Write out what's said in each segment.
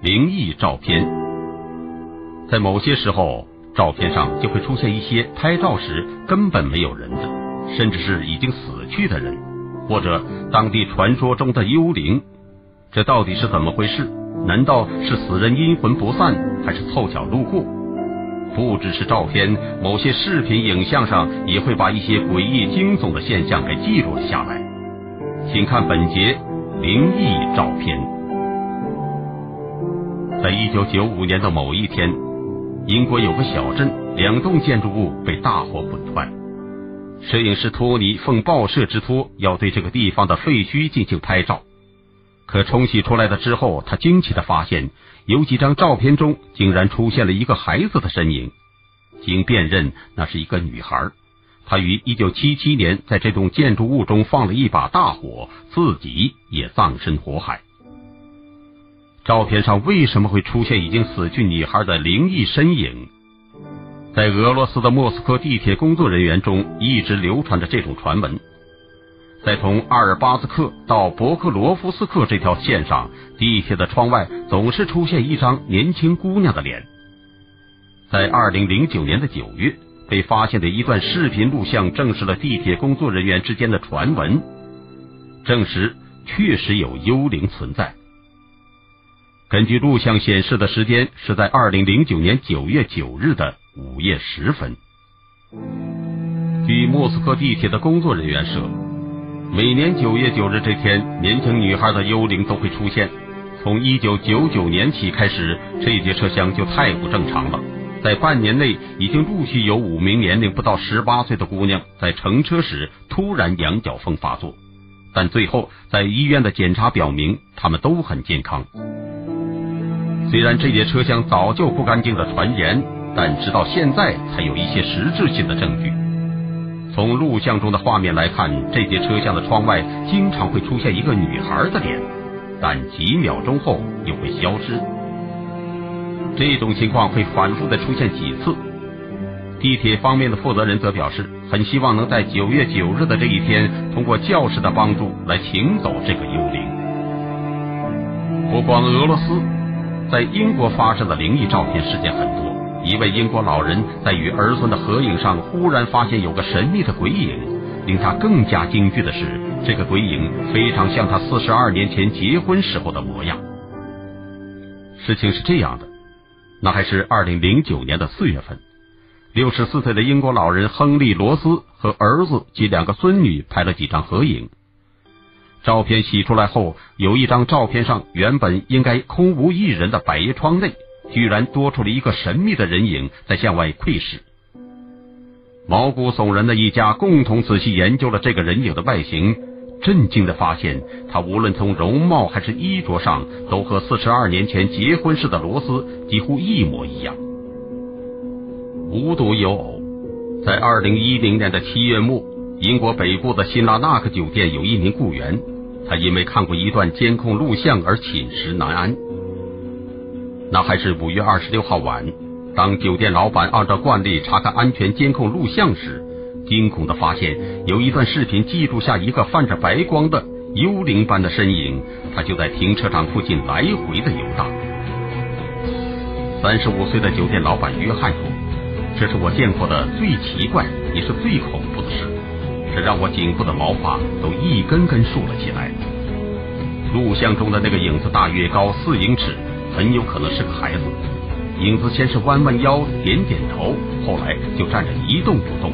灵异照片，在某些时候，照片上就会出现一些拍照时根本没有人的，甚至是已经死去的人，或者当地传说中的幽灵。这到底是怎么回事？难道是死人阴魂不散，还是凑巧路过？不只是照片，某些视频、影像上也会把一些诡异、惊悚的现象给记录了下来。请看本节灵异照片。在一九九五年的某一天，英国有个小镇，两栋建筑物被大火滚坏。摄影师托尼奉报社之托，要对这个地方的废墟进行拍照。可冲洗出来的之后，他惊奇的发现，有几张照片中竟然出现了一个孩子的身影。经辨认，那是一个女孩。她于一九七七年在这栋建筑物中放了一把大火，自己也葬身火海。照片上为什么会出现已经死去女孩的灵异身影？在俄罗斯的莫斯科地铁工作人员中，一直流传着这种传闻：在从阿尔巴斯克到博克罗夫斯克这条线上，地铁的窗外总是出现一张年轻姑娘的脸。在二零零九年的九月，被发现的一段视频录像证实了地铁工作人员之间的传闻，证实确实有幽灵存在。根据录像显示的时间是在二零零九年九月九日的午夜时分。据莫斯科地铁的工作人员说，每年九月九日这天，年轻女孩的幽灵都会出现。从一九九九年起开始，这节车厢就太不正常了。在半年内，已经陆续有五名年龄不到十八岁的姑娘在乘车时突然羊角风发作，但最后在医院的检查表明，她们都很健康。虽然这节车厢早就不干净的传言，但直到现在才有一些实质性的证据。从录像中的画面来看，这节车厢的窗外经常会出现一个女孩的脸，但几秒钟后又会消失。这种情况会反复的出现几次。地铁方面的负责人则表示，很希望能在九月九日的这一天，通过教士的帮助来请走这个幽灵。不光俄罗斯。在英国发生的灵异照片事件很多。一位英国老人在与儿孙的合影上，忽然发现有个神秘的鬼影。令他更加惊惧的是，这个鬼影非常像他四十二年前结婚时候的模样。事情是这样的，那还是二零零九年的四月份，六十四岁的英国老人亨利·罗斯和儿子及两个孙女拍了几张合影。照片洗出来后，有一张照片上原本应该空无一人的百叶窗内，居然多出了一个神秘的人影在向外窥视。毛骨悚然的一家共同仔细研究了这个人影的外形，震惊的发现，他无论从容貌还是衣着上，都和四十二年前结婚时的罗斯几乎一模一样。无独有偶，在二零一零年的七月末。英国北部的辛拉纳克酒店有一名雇员，他因为看过一段监控录像而寝食难安。那还是五月二十六号晚，当酒店老板按照惯例查看安全监控录像时，惊恐的发现有一段视频记录下一个泛着白光的幽灵般的身影，他就在停车场附近来回的游荡。三十五岁的酒店老板约翰说：“这是我见过的最奇怪也是最恐怖的事。”让我颈部的毛发都一根根竖了起来。录像中的那个影子大约高四英尺，很有可能是个孩子。影子先是弯弯腰，点点头，后来就站着一动不动。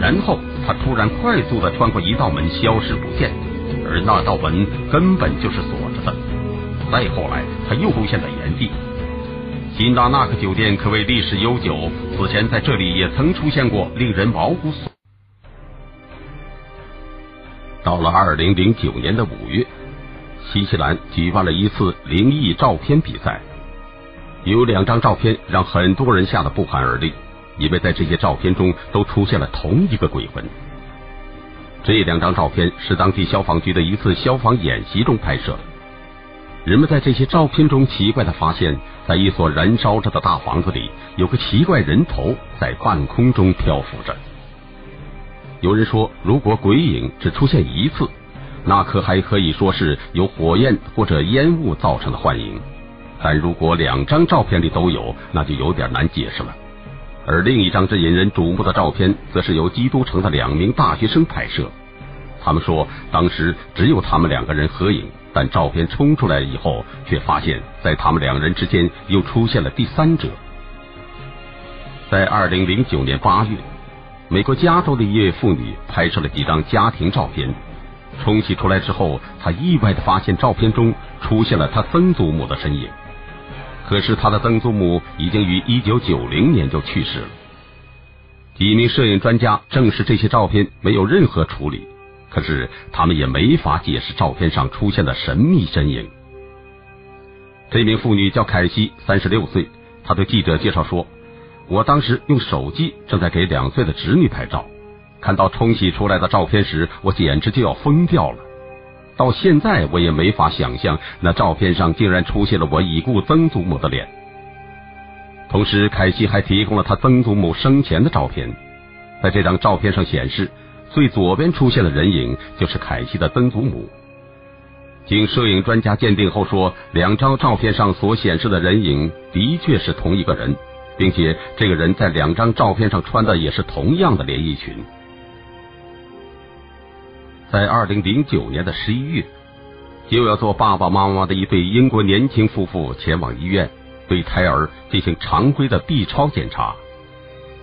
然后他突然快速的穿过一道门，消失不见，而那道门根本就是锁着的。再后来，他又出现在原地。辛达纳克酒店可谓历史悠久，此前在这里也曾出现过令人毛骨悚。到了二零零九年的五月，新西兰举办了一次灵异照片比赛，有两张照片让很多人吓得不寒而栗，因为在这些照片中都出现了同一个鬼魂。这两张照片是当地消防局的一次消防演习中拍摄的，人们在这些照片中奇怪的发现，在一所燃烧着的大房子里，有个奇怪人头在半空中漂浮着。有人说，如果鬼影只出现一次，那可还可以说是由火焰或者烟雾造成的幻影。但如果两张照片里都有，那就有点难解释了。而另一张最引人瞩目的照片，则是由基督城的两名大学生拍摄。他们说，当时只有他们两个人合影，但照片冲出来以后，却发现，在他们两人之间又出现了第三者。在二零零九年八月，美国加州的一位妇女拍摄了几张家庭照片，冲洗出来之后，她意外的发现照片中出现了她曾祖母的身影。可是她的曾祖母已经于一九九零年就去世了。几名摄影专家证实这些照片没有任何处理。可是他们也没法解释照片上出现的神秘身影。这名妇女叫凯西，三十六岁。她对记者介绍说：“我当时用手机正在给两岁的侄女拍照，看到冲洗出来的照片时，我简直就要疯掉了。到现在我也没法想象，那照片上竟然出现了我已故曾祖母的脸。同时，凯西还提供了他曾祖母生前的照片，在这张照片上显示。”最左边出现的人影就是凯西的曾祖母。经摄影专家鉴定后说，两张照片上所显示的人影的确是同一个人，并且这个人在两张照片上穿的也是同样的连衣裙。在二零零九年的十一月，就要做爸爸妈妈的一对英国年轻夫妇前往医院对胎儿进行常规的 B 超检查。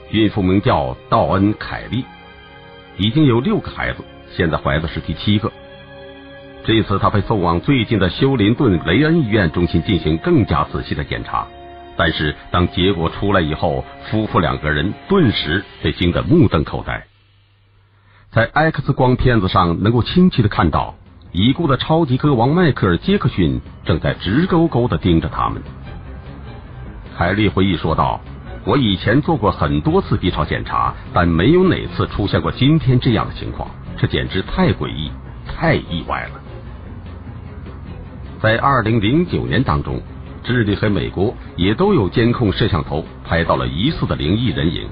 孕妇名叫道恩·凯利。已经有六个孩子，现在怀的是第七个。这次她被送往最近的休林顿雷恩医院中心进行更加仔细的检查，但是当结果出来以后，夫妇两个人顿时被惊得目瞪口呆。在 X 光片子上能够清晰的看到，已故的超级歌王迈克尔·杰克逊正在直勾勾的盯着他们。凯利回忆说道。我以前做过很多次 B 超检查，但没有哪次出现过今天这样的情况，这简直太诡异、太意外了。在二零零九年当中，智利和美国也都有监控摄像头拍到了疑似的灵异人影。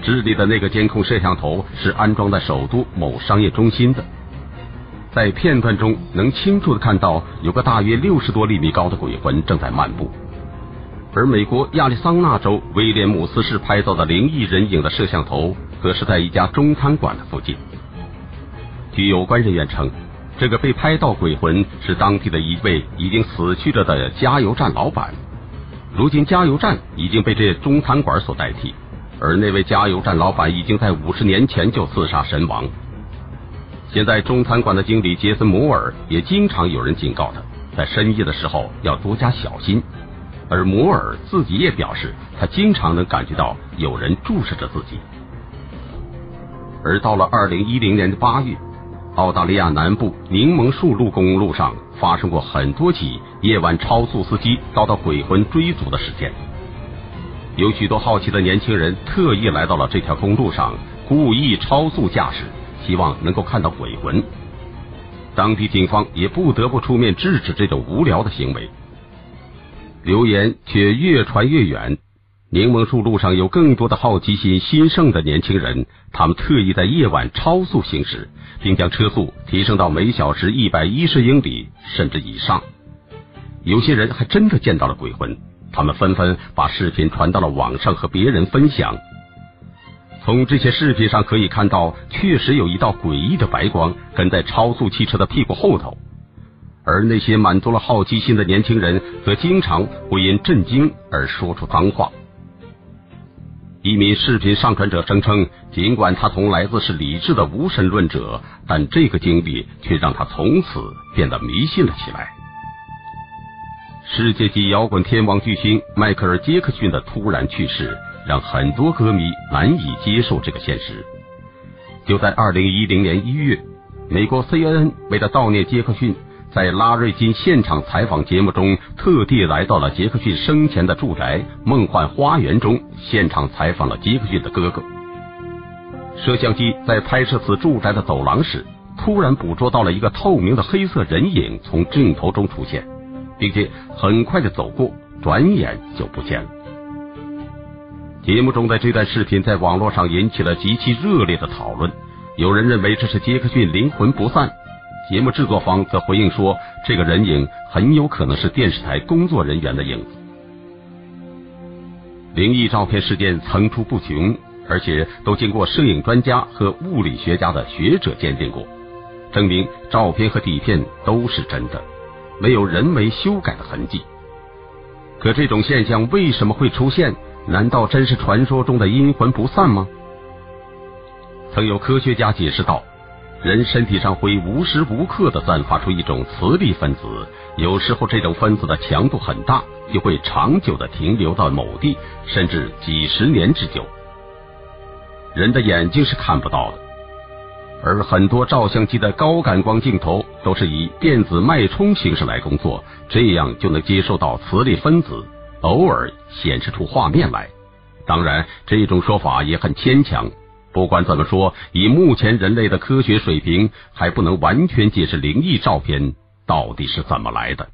智利的那个监控摄像头是安装在首都某商业中心的，在片段中能清楚的看到有个大约六十多厘米高的鬼魂正在漫步。而美国亚利桑那州威廉姆斯市拍到的灵异人影的摄像头，则是在一家中餐馆的附近。据有关人员称，这个被拍到鬼魂是当地的一位已经死去了的加油站老板。如今加油站已经被这中餐馆所代替，而那位加油站老板已经在五十年前就自杀身亡。现在中餐馆的经理杰森摩尔也经常有人警告他，在深夜的时候要多加小心。而摩尔自己也表示，他经常能感觉到有人注视着自己。而到了二零一零年的八月，澳大利亚南部柠檬树路公路上发生过很多起夜晚超速司机遭到鬼魂追逐的事件。有许多好奇的年轻人特意来到了这条公路上，故意超速驾驶，希望能够看到鬼魂。当地警方也不得不出面制止这种无聊的行为。流言却越传越远，柠檬树路上有更多的好奇心兴盛的年轻人，他们特意在夜晚超速行驶，并将车速提升到每小时一百一十英里甚至以上。有些人还真的见到了鬼魂，他们纷纷把视频传到了网上和别人分享。从这些视频上可以看到，确实有一道诡异的白光跟在超速汽车的屁股后头。而那些满足了好奇心的年轻人，则经常会因震惊而说出脏话。一名视频上传者声称，尽管他从来自是理智的无神论者，但这个经历却让他从此变得迷信了起来。世界级摇滚天王巨星迈克尔·杰克逊的突然去世，让很多歌迷难以接受这个现实。就在二零一零年一月，美国 CNN 为了悼念杰克逊。在拉瑞金现场采访节目中，特地来到了杰克逊生前的住宅梦幻花园中，现场采访了杰克逊的哥哥。摄像机在拍摄此住宅的走廊时，突然捕捉到了一个透明的黑色人影从镜头中出现，并且很快的走过，转眼就不见了。节目中的这段视频在网络上引起了极其热烈的讨论，有人认为这是杰克逊灵魂不散。节目制作方则回应说，这个人影很有可能是电视台工作人员的影子。灵异照片事件层出不穷，而且都经过摄影专家和物理学家的学者鉴定过，证明照片和底片都是真的，没有人为修改的痕迹。可这种现象为什么会出现？难道真是传说中的阴魂不散吗？曾有科学家解释道。人身体上会无时无刻的散发出一种磁力分子，有时候这种分子的强度很大，就会长久的停留到某地，甚至几十年之久。人的眼睛是看不到的，而很多照相机的高感光镜头都是以电子脉冲形式来工作，这样就能接收到磁力分子，偶尔显示出画面来。当然，这种说法也很牵强。不管怎么说，以目前人类的科学水平，还不能完全解释灵异照片到底是怎么来的。